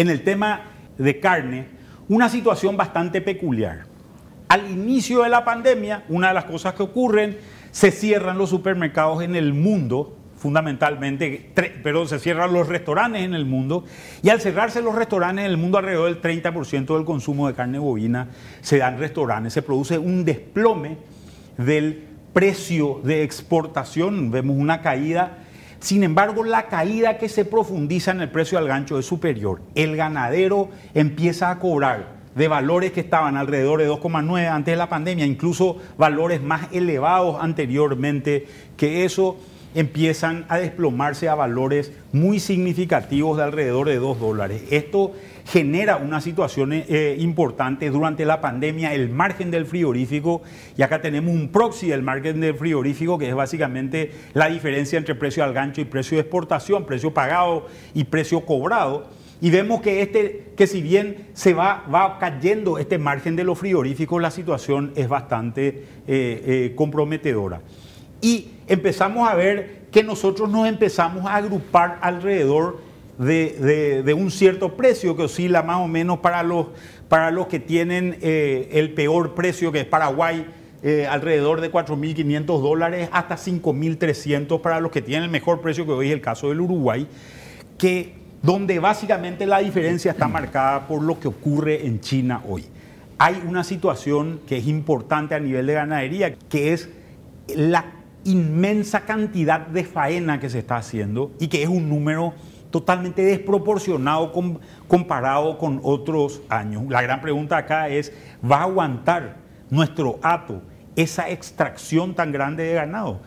en el tema de carne una situación bastante peculiar. Al inicio de la pandemia, una de las cosas que ocurren, se cierran los supermercados en el mundo, fundamentalmente, pero se cierran los restaurantes en el mundo, y al cerrarse los restaurantes en el mundo, alrededor del 30% del consumo de carne bovina se da en restaurantes, se produce un desplome del precio de exportación, vemos una caída sin embargo, la caída que se profundiza en el precio del gancho es superior. El ganadero empieza a cobrar de valores que estaban alrededor de 2,9 antes de la pandemia, incluso valores más elevados anteriormente que eso empiezan a desplomarse a valores muy significativos de alrededor de 2 dólares. Esto genera una situación eh, importante durante la pandemia, el margen del frigorífico, y acá tenemos un proxy del margen del frigorífico, que es básicamente la diferencia entre precio al gancho y precio de exportación, precio pagado y precio cobrado. Y vemos que, este, que si bien se va, va cayendo este margen de los frigoríficos, la situación es bastante eh, eh, comprometedora. Y empezamos a ver que nosotros nos empezamos a agrupar alrededor de, un cierto precio que oscila más o menos para los, para los que tienen eh, el peor precio, que es Paraguay, eh, alrededor de 4.500 dólares hasta 5.300 para los que tienen el mejor precio, que hoy es el caso del Uruguay, que donde básicamente la diferencia está marcada por lo que ocurre en China hoy. Hay una situación que es importante a nivel de ganadería, que es la inmensa cantidad de faena que se está haciendo y que es un número totalmente desproporcionado comparado con otros años. La gran pregunta acá es, ¿va a aguantar nuestro hato esa extracción tan grande de ganado?